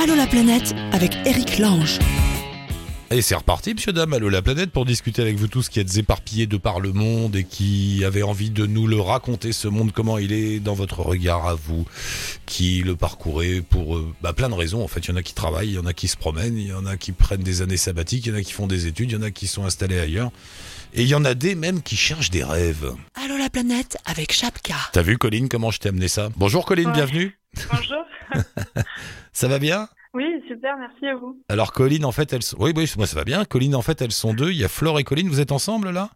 Allô la planète avec Eric Lange. Et c'est reparti, monsieur Dame, Allô la planète, pour discuter avec vous tous qui êtes éparpillés de par le monde et qui avez envie de nous le raconter, ce monde, comment il est dans votre regard à vous, qui le parcourez pour euh, bah, plein de raisons. En fait, il y en a qui travaillent, il y en a qui se promènent, il y en a qui prennent des années sabbatiques, il y en a qui font des études, il y en a qui sont installés ailleurs. Et il y en a des même qui cherchent des rêves. Allô la planète avec Chapka. T'as vu, Colline, comment je t'ai amené ça? Bonjour, Colline, Ouais. bienvenue. Bonjour. Ça va bien? Oui, super, merci à vous. Alors, Colline, en fait, elles sont... Oui, oui, moi, ça va bien. Colline, en fait, elles sont deux. Il y a Flore et Colline. Vous êtes ensemble, là?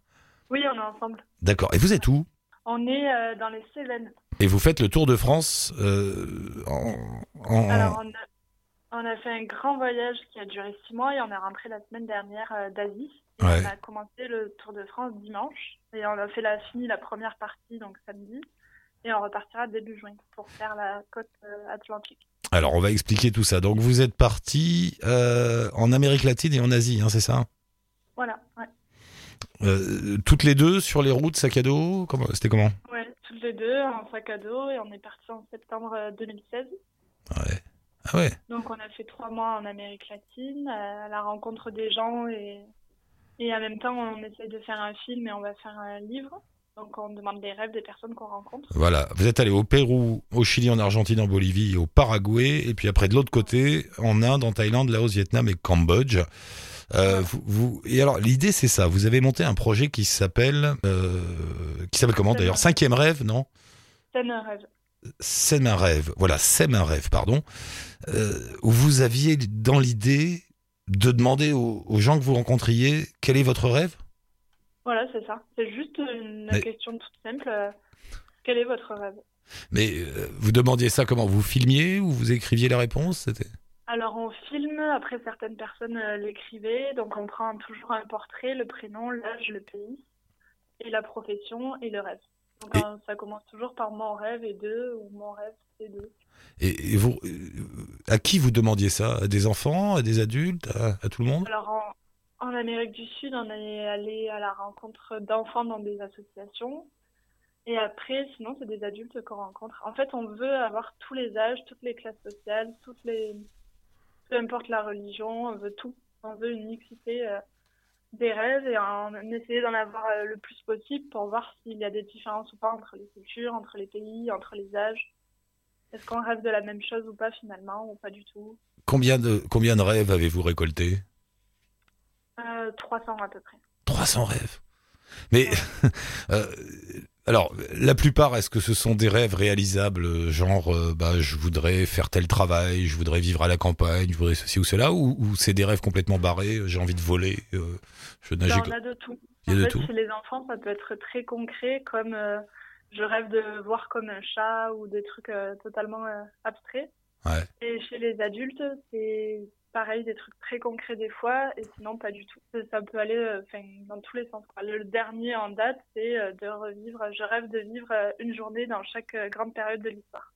Oui, on est ensemble. D'accord. Et vous êtes où? On est euh, dans les Cévennes. Et vous faites le tour de France euh, en... en- Alors, on a, on a fait un grand voyage qui a duré six mois et on est rentré la semaine dernière euh, d'Asie. Et Ouais. On a commencé le Tour de France dimanche et on a fait la fini la première partie donc samedi et on repartira début juin pour faire la côte euh, atlantique. Alors, on va expliquer tout ça. Donc, vous êtes parti euh, en Amérique latine et en Asie, hein, c'est ça? Voilà, ouais. Euh, Toutes les deux sur les routes, sac à dos? Comment C'était comment? Ouais, toutes les deux en sac à dos et on est parti en septembre euh, 2016. Ouais. Ah ouais Donc on a fait trois mois en Amérique latine, à la rencontre des gens et, et en même temps on essaye de faire un film et on va faire un livre. Donc on demande les rêves des personnes qu'on rencontre. Voilà. Vous êtes allé au Pérou, au Chili, en Argentine, en Bolivie, au Paraguay, et puis après de l'autre côté, en Inde, en Thaïlande, Laos, Vietnam et Cambodge. Euh, vous, vous- et alors l'idée c'est ça. Vous avez monté un projet qui s'appelle, euh, qui s'appelle comment d'ailleurs? Cinquième rêve, non? C'est un rêve. Sème un rêve. Voilà, Sème un rêve, pardon. Euh, où vous aviez dans l'idée de demander aux, aux gens que vous rencontriez quel est votre rêve? Voilà, c'est ça. C'est juste une Mais- question toute simple. euh, Quel est votre rêve? Mais euh, vous demandiez ça comment? Vous filmiez ou vous écriviez la réponse? C'était Alors on filme, après certaines personnes euh, l'écrivaient, donc on prend toujours un portrait, le prénom, l'âge, le pays, et la profession et le rêve. Donc Et- euh, ça commence toujours par mon rêve et deux, ou mon rêve c'est deux. Et, et vous, à qui vous demandiez ça? À des enfants, à des adultes, à, tout le monde? Alors en, en Amérique du Sud, on est allé à la rencontre d'enfants dans des associations. Et après, sinon, c'est des adultes qu'on rencontre. En fait, on veut avoir tous les âges, toutes les classes sociales, toutes les... peu importe la religion, on veut tout. On veut une mixité euh, des rêves et on essaie d'en avoir euh, le plus possible pour voir s'il y a des différences ou pas entre les cultures, entre les pays, entre les âges. Est-ce qu'on rêve de la même chose ou pas finalement, ou pas du tout? Combien de, combien de rêves avez-vous récolté euh, 300 à peu près. 300 rêves. Mais, euh, alors, la plupart, est-ce que ce sont des rêves réalisables, genre, euh, bah, je voudrais faire tel travail, je voudrais vivre à la campagne, je voudrais ceci ou cela, ou, ou c'est des rêves complètement barrés, j'ai envie de voler, euh, je nager. Ben, on a de tout. Il y a en de fait, tout. chez les enfants, ça peut être très concret, comme je rêve de voir comme un chat ou des trucs euh, totalement euh, abstraits. Ouais. Et chez les adultes, c'est pareil, des trucs très concrets des fois, et sinon pas du tout. Ça, peut aller euh, dans tous les sens. quoi. Le dernier en date, c'est euh, de revivre, je rêve de vivre une journée dans chaque grande période de l'histoire.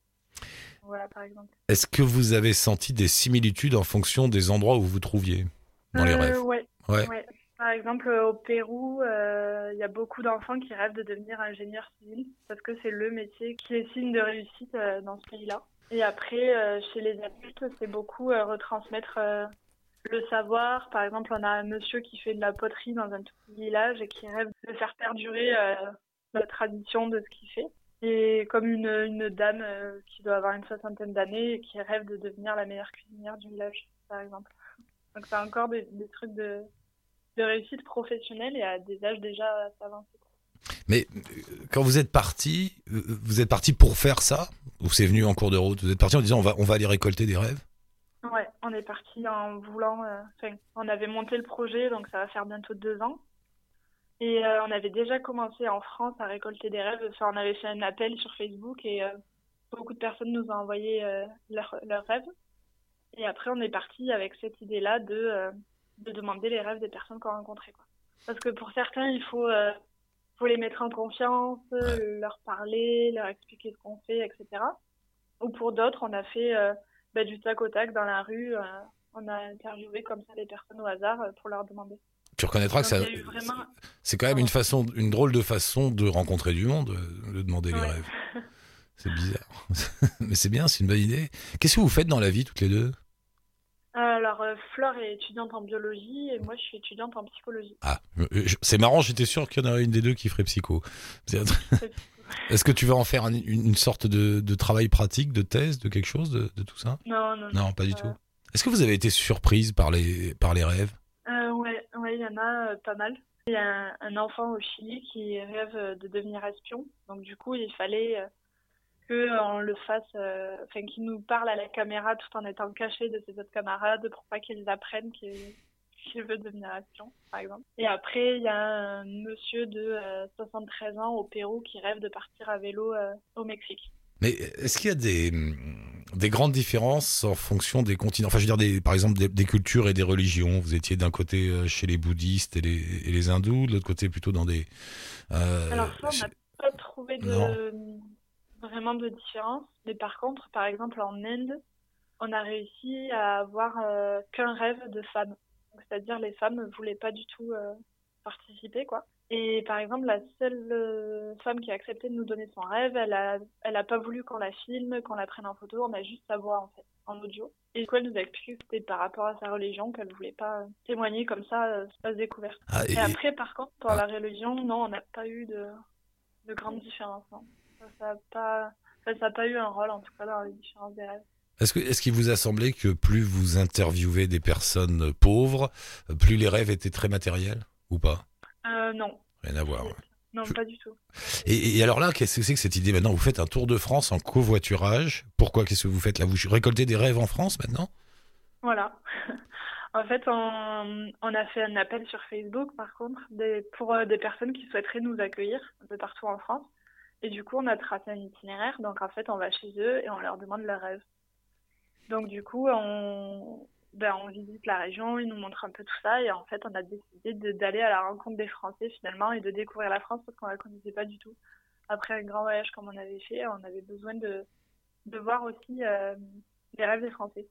Voilà, par exemple. Est-ce que vous avez senti des similitudes en fonction des endroits où vous vous trouviez dans les rêves? ouais. Ouais. Ouais. Par exemple, au Pérou, euh, il y a beaucoup d'enfants qui rêvent de devenir ingénieur civil parce que c'est le métier qui est signe de réussite euh, dans ce pays-là. Et après, euh, chez les adultes, c'est beaucoup retransmettre le savoir. Par exemple, on a un monsieur qui fait de la poterie dans un tout petit village et qui rêve de faire perdurer la tradition de ce qu'il fait. Et comme une, dame qui doit avoir une soixantaine d'années et qui rêve de devenir la meilleure cuisinière du village, par exemple. Donc c'est encore des trucs de, de réussite professionnelle et à des âges déjà avancés. Mais euh, quand vous êtes parti, euh, vous êtes parti pour faire ça? Ou c'est venu en cours de route? Vous êtes parti en disant on va, on va aller récolter des rêves? Ouais, on est parti en voulant. euh, Enfin, on avait monté le projet, donc ça va faire bientôt deux ans. Et euh, on avait déjà commencé en France à récolter des rêves. Enfin, on avait fait un appel sur Facebook et euh, beaucoup de personnes nous ont envoyé leurs leurs rêves. Et après, on est parti avec cette idée-là de, de demander les rêves des personnes qu'on rencontrait. Quoi. Parce que pour certains, il faut, euh, faut les mettre en confiance, euh, leur parler, leur expliquer ce qu'on fait, etc. Ou pour d'autres, on a fait euh, bah, du tac au tac dans la rue. euh, on a interviewé comme ça les personnes au hasard pour leur demander. Tu reconnaîtra que ça, vraiment... c'est quand même une façon, une drôle de façon de rencontrer du monde, de demander les Ouais. rêves. C'est bizarre. Mais c'est bien, c'est une bonne idée. Qu'est-ce que vous faites dans la vie toutes les deux? Euh, Flore est étudiante en biologie et moi je suis étudiante en psychologie. Ah, c'est marrant, j'étais sûr qu'il y en aurait une des deux qui ferait psycho. Est-ce que tu vas en faire un- une, sorte de, de travail pratique, de thèse, de quelque chose, de, de tout ça? Non, non, non. Pas du Euh, tout. Est-ce que vous avez été surprise par les, par les rêves? Euh, ouais, ouais, il y en a euh, pas mal. Il y a un, un enfant au Chili qui rêve de devenir espion. Donc du coup, il fallait euh, que on le fasse, euh, enfin qu'il nous parle à la caméra tout en étant caché de ses autres camarades pour pas qu'ils apprennent qu'il veut devenir espion, par exemple. Et après, il y a un monsieur de euh, 73 ans au Pérou qui rêve de partir à vélo euh, au Mexique. Mais est-ce qu'il y a des, des grandes différences en fonction des continents? Enfin, je veux dire, des, par exemple, des, des cultures et des religions. Vous étiez d'un côté euh, chez les bouddhistes et les, et les hindous, de l'autre côté plutôt dans des... euh, Alors ça, on n'a pas trouvé de. Vraiment de différence. Mais par contre, par exemple, en Inde, on a réussi à avoir euh, qu'un rêve de femme. Donc, C'est-à-dire les femmes ne voulaient pas du tout euh, participer, quoi. Et par exemple, la seule euh, femme qui a accepté de nous donner son rêve, elle a, elle a pas voulu qu'on la filme, qu'on la prenne en photo, on a juste sa voix en fait, en audio. Et du coup, elle nous a expliqué que c'était par rapport à sa religion qu'elle voulait pas témoigner comme ça, euh, space découverte. Ah, et- Et après, par contre, pour Ah. la religion, non, on n'a pas eu de, de grande différence. non. Ça n'a pas, eu un rôle, en tout cas, dans les différences des rêves. Est-ce que est-ce qu'il vous a semblé que plus vous interviewez des personnes pauvres, plus les rêves étaient très matériels ou pas? Euh, non, Rien à voir. non, Je- pas du tout. Et, et alors là, qu'est-ce que c'est que cette idée? Maintenant Vous faites un tour de France en covoiturage. Pourquoi? Qu'est-ce que vous faites là? Vous récoltez des rêves en France maintenant? Voilà. En fait, on, on a fait un appel sur Facebook, par contre, des, pour euh, des personnes qui souhaiteraient nous accueillir peu partout en France. Et du coup, on a tracé un itinéraire. Donc, en fait, on va chez eux et on leur demande leurs rêves. Donc, du coup, on, ben, on visite la région, ils nous montrent un peu tout ça. Et en fait, on a décidé d'aller à la rencontre des Français, finalement, et de découvrir la France parce qu'on la connaissait pas du tout. Après un grand voyage comme on avait fait, on avait besoin de, de voir aussi euh, les rêves des Français.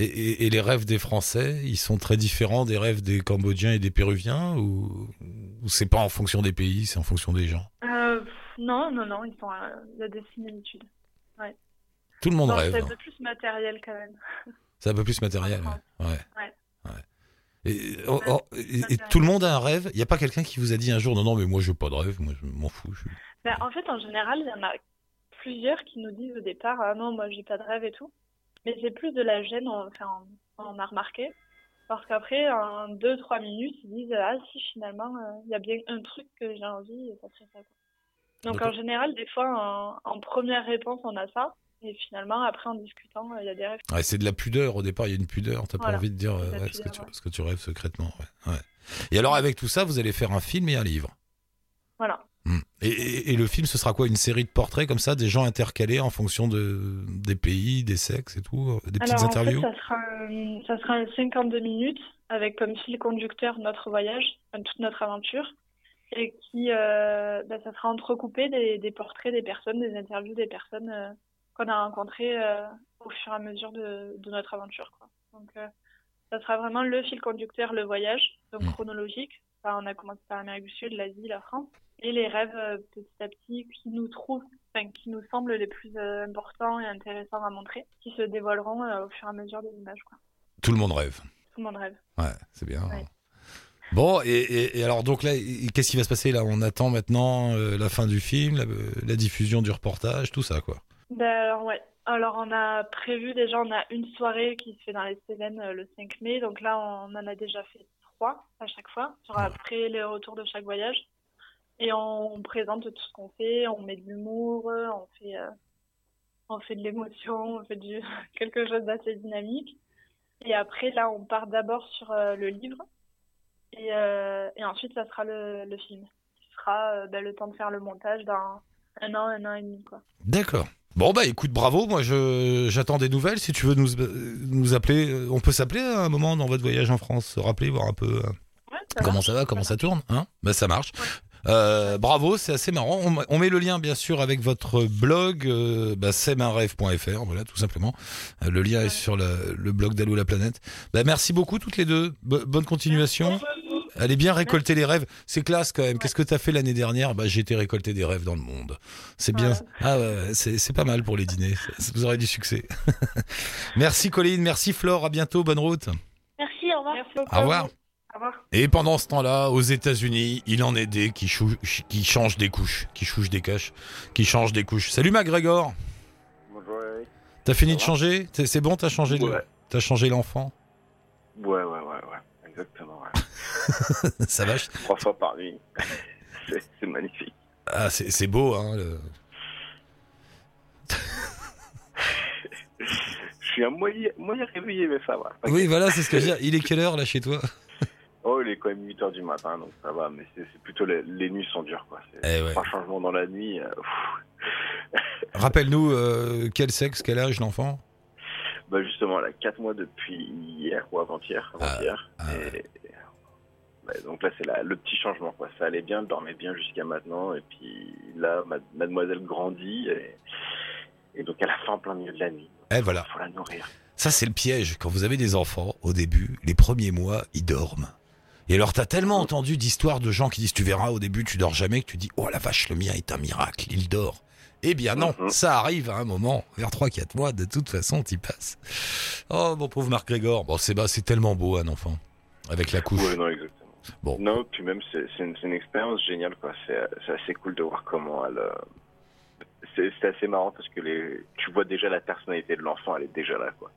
et, et- et les rêves des Français, ils sont très différents des rêves des Cambodgiens et des Péruviens ou, ou c'est pas en fonction des pays, c'est en fonction des gens? Euh, non, non, non, ils sont, euh, il y a des similitudes. Tout le monde Non, rêve. c'est un hein. peu plus matériel quand même. C'est un peu plus matériel. Ouais. ouais. Ouais. Ouais. Et, oh, oh, et- et tout le monde a un rêve? Il n'y a pas quelqu'un qui vous a dit un jour non non mais moi je veux pas de rêve, moi je m'en fous. je- Ben, en fait, en général, il y en a plusieurs qui nous disent au départ, ah non, moi j'ai pas de rêve et tout. Mais c'est plus de la gêne, on, enfin, on, a remarqué. Parce qu'après, en deux, trois minutes, ils disent, ah si, finalement, euh, il y a bien un truc que j'ai envie, et ça serait ça. quoi. Donc en général, des fois, en, en première réponse, on a ça. Et finalement, après, en discutant, euh, il y a des rêves. Ouais, c'est de la pudeur au départ. Il y a une pudeur. T'as pas Voilà. envie de dire de euh, ce, que tu, ouais. ce que tu rêves secrètement. Et alors avec tout ça, vous allez faire un film et un livre. Voilà. Hmm. Et, et- et le film, ce sera quoi? Une série de portraits comme ça, des gens intercalés en fonction de, des pays, des sexes et tout euh, Des petites Alors, interviews fait, ça sera, un, ça sera un 52 minutes avec comme fil conducteur notre voyage, toute notre aventure, et qui, euh, bah, ça sera entrecoupé des, des portraits des personnes, des interviews des personnes euh, qu'on a rencontrées euh, au fur et à mesure de, de notre aventure. Quoi. Donc, ça sera vraiment le fil conducteur, le voyage, donc Mm. chronologique. Enfin, on a commencé par l'Amérique du Sud, l'Asie, la France, et les rêves euh, petit à petit qui nous trouvent, enfin, qui nous semblent les plus euh, importants et intéressants à montrer, qui se dévoileront euh, au fur et à mesure des images. Quoi. Tout le monde rêve. Tout le monde rêve. Ouais, c'est bien. Ouais. Bon, et, et- et alors donc là, qu'est-ce qui va se passer là? On attend maintenant euh, la fin du film, la, la diffusion du reportage, tout ça quoi. Ben, alors, ouais. Alors, on a prévu déjà, on a une soirée qui se fait dans les Cévennes euh, le 5 mai. Donc là, on en a déjà fait trois à chaque fois, sur après les retours de chaque voyage. Et on, présente tout ce qu'on fait, on met de l'humour, on fait, euh, on fait de l'émotion, on fait du, quelque chose d'assez dynamique. Et après, là, on part d'abord sur le livre. Et, euh, et ensuite, ça sera le, le film. Qui sera euh, ben, le temps de faire le montage dans un an, un an et demi, quoi. D'accord. Bon bah écoute, bravo. Moi, je j'attends des nouvelles. Si tu veux nous nous appeler, euh, on peut s'appeler à un moment dans votre voyage en France, se rappeler, voir un peu Ouais, ça comment marche. ça va, comment ça tourne, hein? Bah ça marche. Ouais. Euh, bravo, c'est assez marrant. On, on met le lien bien sûr avec votre blog, euh, bah, voilà tout simplement. Euh, le lien est sur le, le blog d'Allo la planète. Bah, merci beaucoup toutes les deux. Bo- bonne continuation. Allez bien récolter les rêves. C'est classe quand même. Qu'est-ce que t'as fait l'année dernière? Bah j'ai été récolter des rêves dans le monde. C'est bien. Ah ouais, c'est c'est pas mal pour les dîners. Vous aurez du succès. merci Colline, merci Flore. À bientôt. Bonne route. Merci. revoir. Merci beaucoup. Au revoir. Au revoir. Et pendant ce temps-là, aux États-Unis, il en est des qui, changent des couches, qui chouchent des caches, qui changent des couches. Salut McGregor, Bonjour Eric. t'as fini de changer? C'est bon, t'as changé, le- Ouais. t'as changé l'enfant? Ouais, ouais. Ça va Trois fois par nuit. C'est magnifique. Ah, c'est beau, hein. le- Je suis un moyen, moyen réveillé, mais ça va. Oui, voilà, c'est ce que je veux dire. Il est quelle heure là chez toi? Oh, il est quand même 8h du matin, donc ça va, mais c'est plutôt les, les nuits sont dures, quoi. C'est Eh ouais. trois changements dans la nuit. euh. Rappelle-nous euh, quel sexe, quel âge l'enfant? Bah justement, a 4 mois depuis hier ou avant-hier. avant-hier. ah ouais, donc là, c'est le petit changement, quoi. Ça allait bien, elle dormait bien jusqu'à maintenant, et puis là, ma- mademoiselle grandit, et, et donc elle a faim en plein milieu de la nuit. Eh voilà. faut la nourrir. Ça, c'est le piège. Quand vous avez des enfants, au début, les premiers mois, ils dorment. Et alors, t'as tellement entendu d'histoires de gens qui disent, tu verras, au début, tu dors jamais, que tu dis, oh la vache, le mien est un miracle, il dort. Eh bien non, Mhm. ça arrive à un moment, vers 3-4 mois, de toute façon, t'y passes. Oh, mon pauvre Marc Grégor. Bon, c'est bah, tellement beau, un enfant. Avec la couche. Ouais, non. Bon. Non, puis même, c'est une, expérience géniale, quoi. C'est assez cool de voir comment elle. euh, C'est assez marrant parce que les, tu vois déjà la personnalité de l'enfant, elle est déjà là, quoi.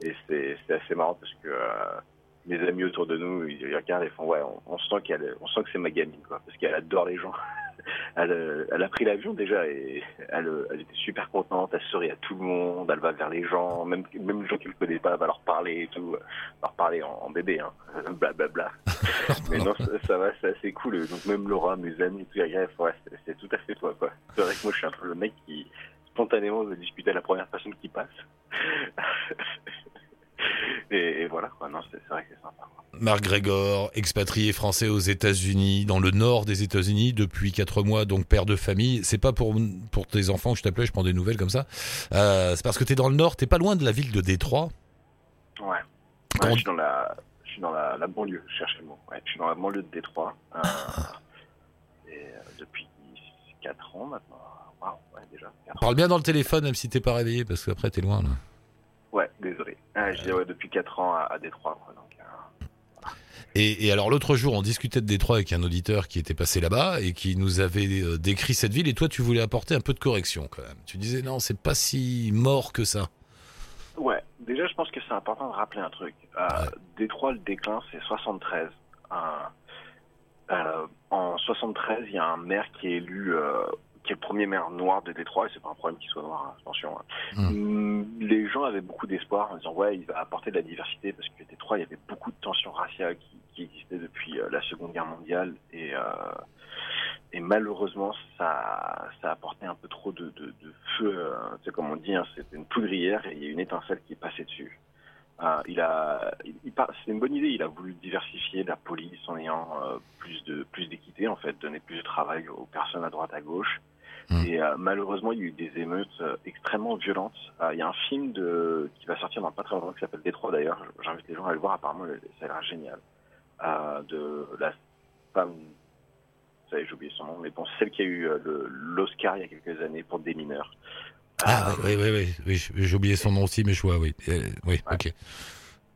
Et c'est assez marrant parce que euh, mes amis autour de nous, ils, ils regardent et font ouais, on, on sent qu'elle, on sent que c'est ma gamine, quoi, parce qu'elle adore les gens. Elle, euh, elle a pris l'avion déjà et elle, euh, elle était super contente, elle sourit à tout le monde, elle va vers les gens, même, même les gens qu'elle ne connaît pas, elle va leur parler et tout, euh, leur parler en, en bébé, hein, blablabla. Mais non, ça, ça va, c'est assez cool. Donc même Laura, mes amis, tout, ouais, c'est- c'est tout à fait toi, quoi. C'est vrai que moi, je suis un peu le mec qui, spontanément, veut discuter à la première personne qui passe. et, et voilà. Non, c'est vrai que c'est sympa. Marc Grégor, expatrié français aux États-Unis, dans le nord des États-Unis depuis 4 mois, donc père de famille. C'est pas pour, pour tes enfants que je t'appelais, je prends des nouvelles comme ça. Euh, c'est parce que t'es dans le nord, t'es pas loin de la ville de Détroit. Ouais. Ouais, Quand- je suis dans la, je suis dans la, la banlieue, je cherchais le mot. Ouais, je suis dans la banlieue de Détroit. Euh, et euh, depuis 4 ans maintenant. Ouais, déjà. Parle bien dans le téléphone, même si t'es pas réveillé, parce qu'après t'es loin. Là. Ouais, désolé. Ah, je disais, ouais, depuis 4 ans à, à Détroit, quoi. Donc, euh, Et, et alors l'autre jour, on discutait de Détroit avec un auditeur qui était passé là-bas et qui nous avait euh, décrit cette ville. Et toi, tu voulais apporter un peu de correction quand même. Tu disais non, c'est pas si mort que ça. Ouais, déjà, je pense que c'est important de rappeler un truc. Euh, Ouais. Détroit, le déclin, c'est 73. Euh, euh, en 73, il y a un maire qui est élu, euh, qui est le premier maire noir de Détroit, et c'est pas un problème qu'il soit noir, hein, attention. hein. Mm, Les gens avaient beaucoup d'espoir en disant, ouais, il va apporter de la diversité, parce que Détroit, il y avait beaucoup de tensions raciales qui, qui existaient depuis euh, la Seconde Guerre mondiale, et, euh, et malheureusement, ça, ça a apporté un peu trop de, de, de feu, euh, tu sais, comme on dit, hein, c'était une poudrière, et il y a une étincelle qui est passée dessus. Euh, il a, il, c'est une bonne idée. Il a voulu diversifier la police en ayant euh, plus de plus d'équité, en fait, donner plus de travail aux personnes à droite à gauche. Mm. Et euh, malheureusement, il y a eu des émeutes euh, extrêmement violentes. Euh, il y a un film de qui va sortir dans pas très longtemps qui s'appelle Détroit d'ailleurs. J'invite les gens à le voir. Apparemment, ça a l'air génial. De la femme, vous savez, j'ai oublié son nom, mais bon, celle qui a eu l'Oscar il y a quelques années pour des mineurs. Ah oui, oui, oui, j'ai oublié son nom aussi, mais je vois, oui. Oui, Ouais. ok.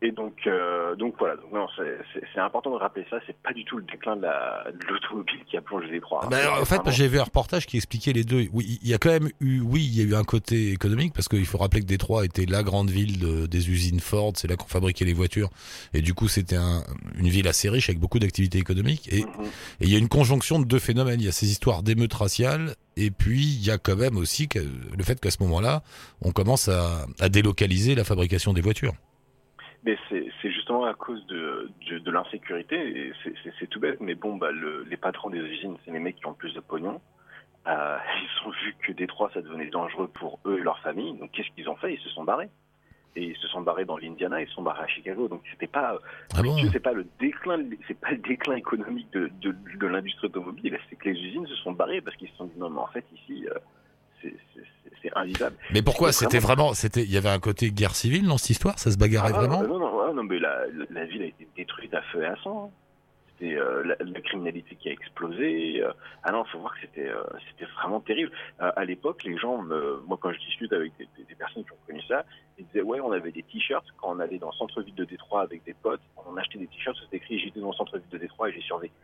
Et donc, euh, donc voilà. Donc non, c'est- c'est c'est important de rappeler ça. C'est pas du tout le déclin de la- de l'automobile qui a plongé les trois. Bah, alors, en fait, j'ai vu un reportage qui expliquait les deux. Oui, il y a quand même eu, oui, il y a eu un côté économique parce qu'il faut rappeler que Détroit était la grande ville de- des usines Ford, c'est là qu'on fabriquait les voitures, et du coup c'était un- une ville assez riche avec beaucoup d'activités économiques. Et, Mhm. et il y a une conjonction de deux phénomènes. Il y a ces histoires d'émeutes raciales, et puis il y a quand même aussi que, le fait qu'à ce moment-là, on commence à, à délocaliser la fabrication des voitures. Mais c'est justement à cause de, de, de l'insécurité, et c'est- tout bête, mais bon, bah, le, les patrons des usines, c'est les mecs qui ont le plus de pognon. Euh, ils ont vu que Détroit, ça devenait dangereux pour eux et leur famille, donc qu'est-ce qu'ils ont fait? Ils se sont barrés. Et ils se sont barrés dans l'Indiana, ils se sont barrés à Chicago, donc c'était pas, Ah bon c'est pas le déclin, c'est pas le déclin économique de, de, de l'industrie automobile, c'est que les usines se sont barrées parce qu'ils se sont dit non, mais en fait ici, euh, c'est- invivable. Mais pourquoi C'était vraiment, c'était, il y avait un côté guerre civile dans cette histoire Ça se bagarrait Ah, vraiment Non, non, ah, non, mais la, ville a été détruite à feu et à sang. c'était euh, la, la criminalité qui a explosé. euh, ah non, faut voir que c'était euh, c'était vraiment terrible. Euh, à l'époque, les gens, me- moi quand je discute avec des, des- des personnes qui ont connu ça, ils disaient ouais, on avait des t-shirts quand on allait dans le centre-ville de Détroit avec des potes, on achetait des t-shirts, c'était écrit j'étais dans le centre-ville de Détroit et j'ai survécu.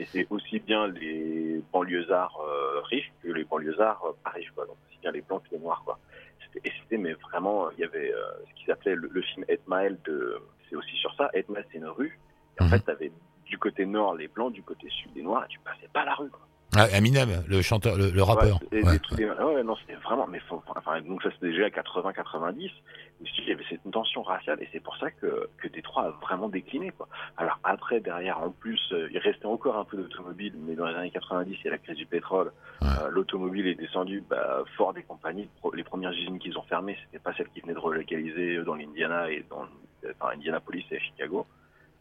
Et c'est aussi bien les banlieusards euh, riches que les banlieusards euh, pas riches, quoi. Donc aussi bien les blancs que les noirs, quoi. C'était- Et c'était mais vraiment, il y avait euh, ce qu'ils appelaient le, le film Eight Mile de, c'est aussi sur ça. Eight Mile c'est une rue. Et en Mhm. fait, t'avais du côté nord les blancs, du côté sud les noirs, et tu passais pas la rue. Quoi. Ah, Eminem, le chanteur, le, le rappeur. Ouais, Ouais. des trucs- ouais, non, c'était vraiment, mais faut, enfin, donc ça c'était déjà à 80-90. Il y avait cette tension raciale et c'est pour ça que, que Détroit a vraiment décliné, quoi. Alors après, derrière, en plus, euh, il restait encore un peu d'automobile, mais dans les années 90, il y a la crise du pétrole. Euh, L'automobile est descendue, bah, Ford et compagnie, pro- les premières usines qu'ils ont fermées, c'était pas celles qui venaient de relocaliser dans l'Indiana et dans, enfin, Indianapolis et Chicago.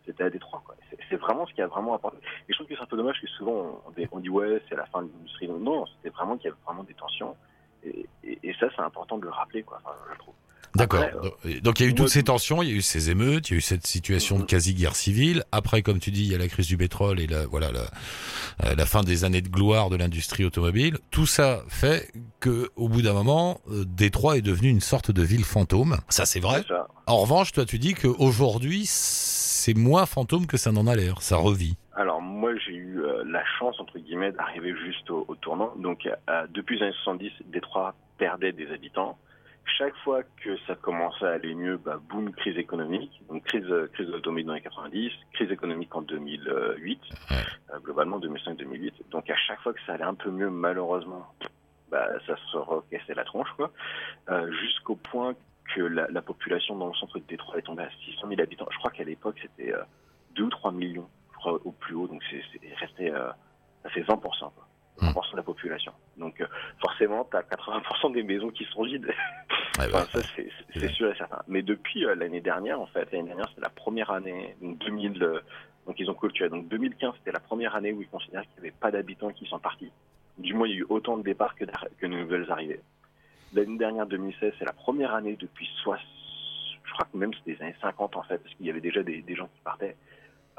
C'était à Détroit. C'est- vraiment ce qui a vraiment apporté. Et je trouve que c'est un peu dommage que souvent on, on dit ouais c'est la fin de l'industrie. Non, c'était vraiment qu'il y avait vraiment des tensions. Et, et, et ça c'est important de le rappeler quoi. Enfin, je trouve. D'accord. Euh, Donc- il y a eu toutes ces tensions, il y a eu ces émeutes, il y a eu cette situation de Mhm. quasi-guerre civile. Après, comme tu dis, il y a la crise du pétrole et la, voilà, la, euh, la fin des années de gloire de l'industrie automobile. Tout ça fait que, au bout d'un moment, euh, Détroit est devenu une sorte de ville fantôme. Ça, c'est vrai. En revanche, toi, tu dis qu'aujourd'hui, c'est moins fantôme que ça n'en a l'air. Ça revit. Alors moi j'ai eu euh, la chance entre guillemets d'arriver juste au, au tournant. Donc euh, depuis les années 70, Détroit perdait des habitants. Chaque fois que ça commençait à aller mieux, bah, boum, crise économique. Donc crise, euh, crise de l'automobile dans les 90, crise économique en 2008, Ouais. euh, globalement 2005-2008. Donc à chaque fois que ça allait un peu mieux, malheureusement, bah, ça se recaissait la tronche, quoi. Euh, Jusqu'au point que la, la population dans le centre de Détroit est tombée à 600 000 habitants. Je crois qu'à l'époque c'était euh, 2 ou 3 millions, je crois, au plus haut. Donc c'est resté, euh, ça fait 20%, quoi. 20% de la population. Donc euh, forcément, tu as 80% des maisons qui sont vides. Enfin, ça, c'est sûr et certain. Mais depuis euh, l'année dernière, en fait, l'année dernière, c'était la première année, donc 2000, euh, donc ils ont clôturé. Donc 2015, c'était la première année où ils considèrent qu'il n'y avait pas d'habitants qui sont partis. Du moins, il y a eu autant de départs que de nouvelles arrivées. L'année dernière, 2016, c'est la première année depuis 60, je crois que même c'était les années 50 en fait, parce qu'il y avait déjà des, des gens qui partaient,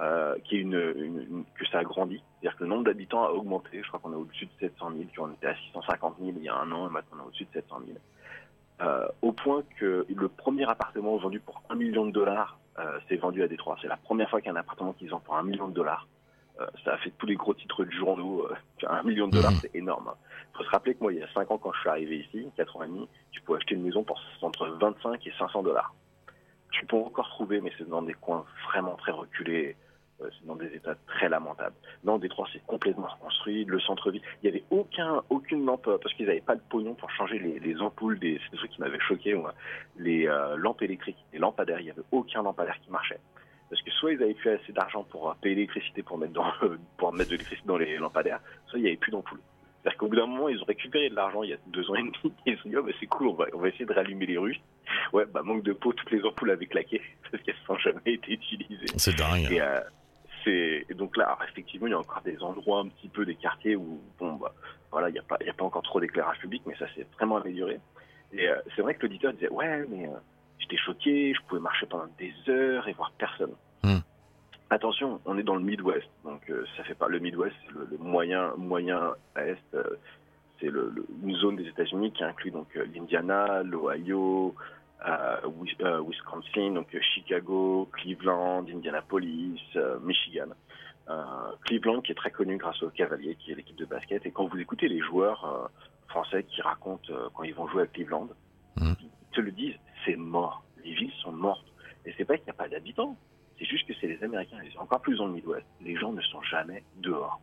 euh, qui est une, une- une- que ça a grandi. C'est-à-dire que le nombre d'habitants a augmenté. Je crois qu'on est au-dessus de 700 000, puis on était à 650 000 il y a un an, et maintenant on est au-dessus de 700 000. Euh, au point que le premier appartement vendu pour un million de dollars euh, s'est vendu à Détroit. C'est la première fois qu'un appartement qui se vend pour un million de dollars. Euh, ça a fait tous les gros titres du journaux. Euh, un million de dollars, Mhm. c'est énorme. Il faut se rappeler que moi, il y a 5 ans, quand je suis arrivé ici, 4 ans et demi, tu pouvais acheter une maison pour entre 25 et 500 dollars. Tu peux encore trouver, mais c'est dans des coins vraiment très reculés. euh, c'est dans des états très lamentables. Non, Détroit, c'est complètement reconstruit. Le centre-ville, il n'y avait aucun, aucune lampe, euh, parce qu'ils n'avaient pas de pognon pour changer les, les ampoules. C'est des trucs qui m'avaient choqué. moi. Les euh, lampes électriques, les lampadaires, il n'y avait aucun lampadaire qui marchait. Parce que soit ils avaient plus assez d'argent pour payer l'électricité pour mettre, dans, pour mettre de l'électricité dans les lampadaires, soit il n'y avait plus d'ampoules. C'est-à-dire qu'au bout d'un moment, ils ont récupéré de l'argent il y a deux ans et demi. Ils se sont dit, oh, bah, c'est cool, on va, on va essayer de rallumer les rues. Ouais, bah, manque de peau, toutes les ampoules avaient claqué parce qu'elles n'ont jamais été utilisées. C'est dingue. Et, euh, c'est et donc là, alors, effectivement, il y a encore des endroits un petit peu des quartiers où bon bah voilà, il n'y a pas y a pas encore trop d'éclairage public, mais ça s'est vraiment amélioré. Et euh, c'est vrai que l'auditeur disait ouais, mais euh, j'étais choqué, je pouvais marcher pendant des heures et voir personne. Attention, on est dans le Midwest, donc euh, ça fait pas le Midwest, c'est le, le moyen moyen est. euh, c'est le, le- une zone des États-Unis qui inclut donc euh, l'Indiana, l'Ohio, euh, Wis- Wisconsin, donc Chicago, Cleveland, Indianapolis, Michigan. Cleveland qui est très connu grâce aux Cavaliers, qui est l'équipe de basket. Et quand vous écoutez les joueurs français qui racontent quand ils vont jouer à Cleveland, Mhm. ils te le disent, c'est mort. Les villes sont mortes. Et c'est pas qu'il n'y a pas d'habitants. C'est juste que c'est les Américains, et encore plus dans le Midwest. Les gens ne sont jamais dehors.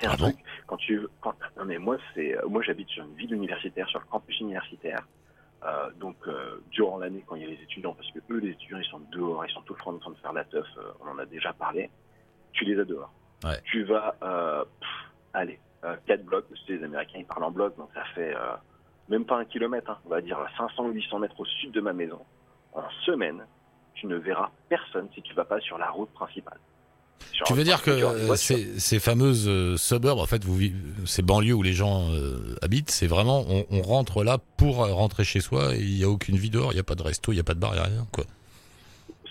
C'est un Ah bon truc. Quand tu, quand, non mais moi c'est, moi j'habite sur une ville universitaire, sur le campus universitaire. Euh, donc euh, durant l'année quand il y a les étudiants, parce que eux les étudiants ils sont dehors, ils sont tout le temps en train de faire la teuf, euh, on en a déjà parlé. Tu les as dehors. Ouais. Tu vas, euh, pff, allez, euh, quatre blocs, parce que les Américains ils parlent en blocs, donc ça fait euh, même pas un kilomètre, hein, on va dire 500 ou 800 mètres au sud de ma maison. En semaine, tu ne verras personne si tu vas pas sur la route principale. Sur- Tu veux dire que ces, ces fameuses euh, suburbs, en fait, vous, ces banlieues où les gens euh, habitent, c'est vraiment, on, on rentre là pour rentrer chez soi et il n'y a aucune vie dehors, il n'y a pas de resto, il n'y a pas de bar, il n'y a rien, quoi.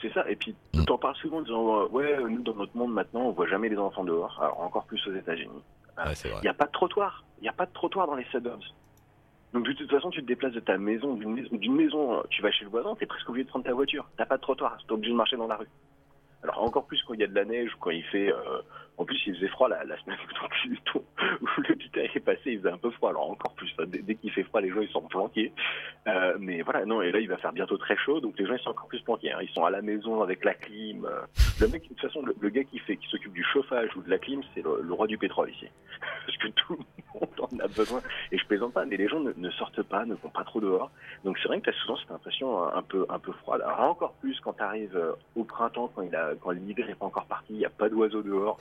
c'est ça. Et puis, Mm. t'en parles souvent en disant, euh, ouais, nous, dans notre monde, maintenant, on voit jamais les enfants dehors. Alors, encore plus aux États-Unis. Ouais. Il n'y a pas de trottoir. Il n'y a pas de trottoir dans les suburbs. Donc, de toute façon, tu te déplaces de ta maison, d'une maison, euh, tu vas chez le voisin, t'es presque obligé de prendre ta voiture. T'as pas de trottoir. T'es obligé de marcher dans la rue. Alors, encore plus quand il y a de la neige ou quand il fait, euh, en plus, il faisait froid la, semaine où, où le Peter est passé, il faisait un peu froid. Alors, encore plus, enfin, dès, qu'il fait froid, les gens, ils sont planqués. Euh, mais voilà, non, et là, il va faire bientôt très chaud, donc les gens, ils sont encore plus planqués. hein. Ils sont à la maison avec la clim. euh. Le mec, de toute façon, le, gars qui fait, qui s'occupe du chauffage ou de la clim, c'est le, roi du pétrole ici. Parce que tout le monde en a besoin. Et je plaisante pas, mais les gens ne, sortent pas, ne vont pas trop dehors. Donc c'est vrai que tu as souvent cette impression un, un peu, un peu froide. Alors encore plus quand tu arrives au printemps, quand, il a, quand l'hiver n'est pas encore parti, il n'y a pas d'oiseaux dehors.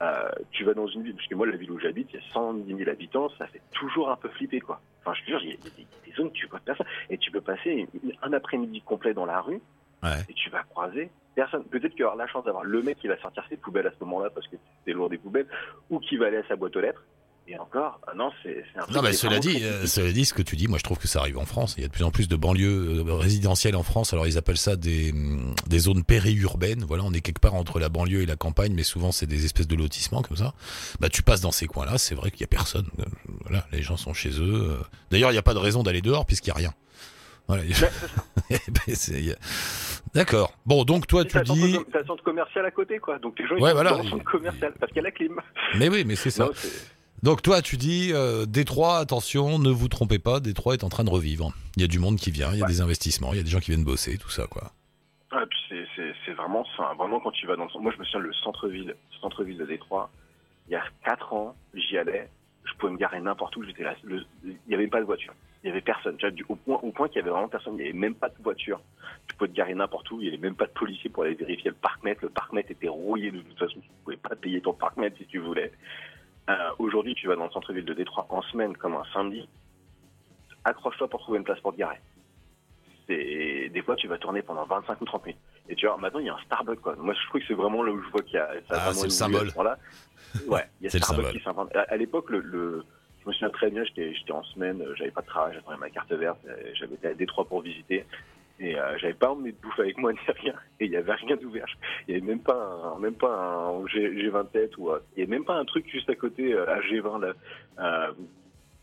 Euh, tu vas dans une ville, parce que moi, la ville où j'habite, il y a 110 000 habitants, ça fait toujours un peu flipper, quoi. Enfin, je te jure, il y, a y des- il y a des zones où tu vois personne. Et tu peux passer un après-midi complet dans la rue, Ouais. et tu vas croiser personne. Peut-être qu'il y aura la chance d'avoir le mec qui va sortir ses poubelles à ce moment-là, parce que c'est lourd des poubelles, ou qui va aller à sa boîte aux lettres. Et encore, ah non, c'est un truc Non, mais cela dit, euh, cela dit, ce que tu dis, moi je trouve que ça arrive en France. Il y a de plus en plus de banlieues euh, résidentielles en France. Alors ils appellent ça des, hum, des zones périurbaines. Voilà, on est quelque part entre la banlieue et la campagne, mais souvent c'est des espèces de lotissements comme ça. Bah tu passes dans ces coins-là, c'est vrai qu'il y a personne. Euh, Voilà, les gens sont chez eux. D'ailleurs, il n'y a pas de raison d'aller dehors puisqu'il n'y a rien. Voilà. Ben, y a- D'accord. Bon, donc toi tu dis, t'as un centre commercial à côté, quoi. Donc les gens, ils Ouais, sont dans le centre commercial, parce qu'il y a la clim. mais oui, mais c'est ça. Non, Donc toi, tu dis, euh, Détroit, attention, ne vous trompez pas, Détroit est en train de revivre. Il y a du monde qui vient, il y a Ouais. des investissements, il y a des gens qui viennent bosser, tout ça, quoi. Ah, puis c'est, vraiment, enfin, vraiment quand tu vas dans le. Moi, je me souviens, le centre-ville, centre-ville de Détroit, il y a 4 ans, j'y allais, je pouvais me garer n'importe où, j'étais là. le- il n'y avait pas de voiture. Il n'y avait personne. Tu vois, du- au point, au point qu'il y avait vraiment personne. Il n'y avait même pas de voiture. Tu pouvais te garer n'importe où. Il n'y avait même pas de policier pour aller vérifier le parc-mètre. Le parc-mètre était rouillé de toute façon. Tu ne pouvais pas payer ton parc-mètre si tu voulais. Euh, aujourd'hui, tu vas dans le centre-ville de Détroit en semaine, comme un samedi. Accroche-toi pour trouver une place pour te garer. C'est, des fois, tu vas tourner pendant 25 ou 30 minutes. Et tu vois, maintenant, il y a un Starbucks, quoi. Moi, je trouve que c'est vraiment là où je vois qu'il y a, Ah, c'est le symbole. à ce moment-là. Ouais, il y a C'est le Starbucks qui s'invente. À, à l'époque, le, le- je me souviens très bien, j'étais, en semaine, j'avais pas de travail, j'attendais ma carte verte, euh, j'avais été à Détroit pour visiter. Euh, j'avais pas emmené de bouffe avec moi ni rien. Et il y avait rien d'ouvert. Il y avait même pas un, même pas un G, G20 tête ou euh, il y avait même pas un truc juste à côté euh, à G20 là.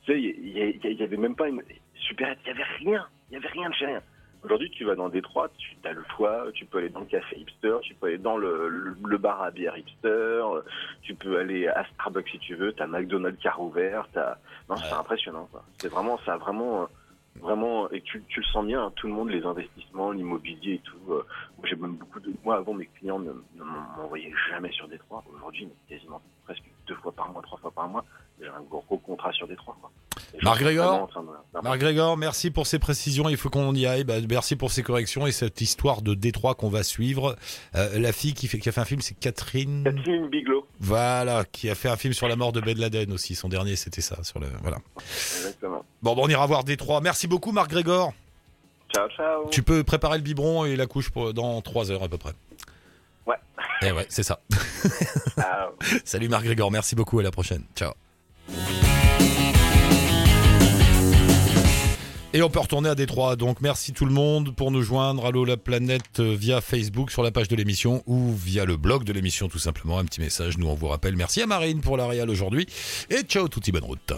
Tu sais, il y, avait même pas une super. Il y avait rien. Il y avait rien de chez rien. Aujourd'hui, tu vas dans Détroit, tu as le choix, tu peux aller dans le café hipster, tu peux aller dans le, le, le bar à bière hipster, tu peux aller à Starbucks si tu veux, t'as McDonald's qui a rouvert, t'as... Non, c'est impressionnant, quoi. C'est vraiment, ça a vraiment, vraiment, et tu, tu le sens bien, hein, tout le monde, les investissements, l'immobilier et tout. euh, j'ai même beaucoup de, moi, avant, mes clients ne, ne m'envoyaient jamais sur Détroit. Aujourd'hui, quasiment presque deux fois par mois, trois fois par mois, j'ai un gros, contrat sur quoi. Les gens Marc Grégor Marc Grégor, merci pour ces précisions, il faut qu'on y aille. Bah, merci pour ces corrections et cette histoire de Détroit qu'on va suivre. Euh, la fille qui, fait, qui a fait un film, c'est Catherine. Catherine Bigelow, Voilà, qui a fait un film sur la mort de Ben Laden aussi. Son dernier, c'était ça. Sur le, voilà. exactement. Bon, bah, on ira voir Détroit. Merci beaucoup, Marc Grégor. Ciao, ciao. Tu peux préparer le biberon et la couche pour, dans 3 heures à peu près. Eh ouais, c'est ça. Ciao. Salut Marc Grégor, merci beaucoup, à la prochaine. Ciao. Et on peut retourner à Détroit. Donc merci tout le monde pour nous joindre. Allô la planète euh, via Facebook sur la page de l'émission ou via le blog de l'émission tout simplement. Un petit message. Nous on vous rappelle. Merci à Marine pour la réal aujourd'hui. Et ciao, touti bonne route.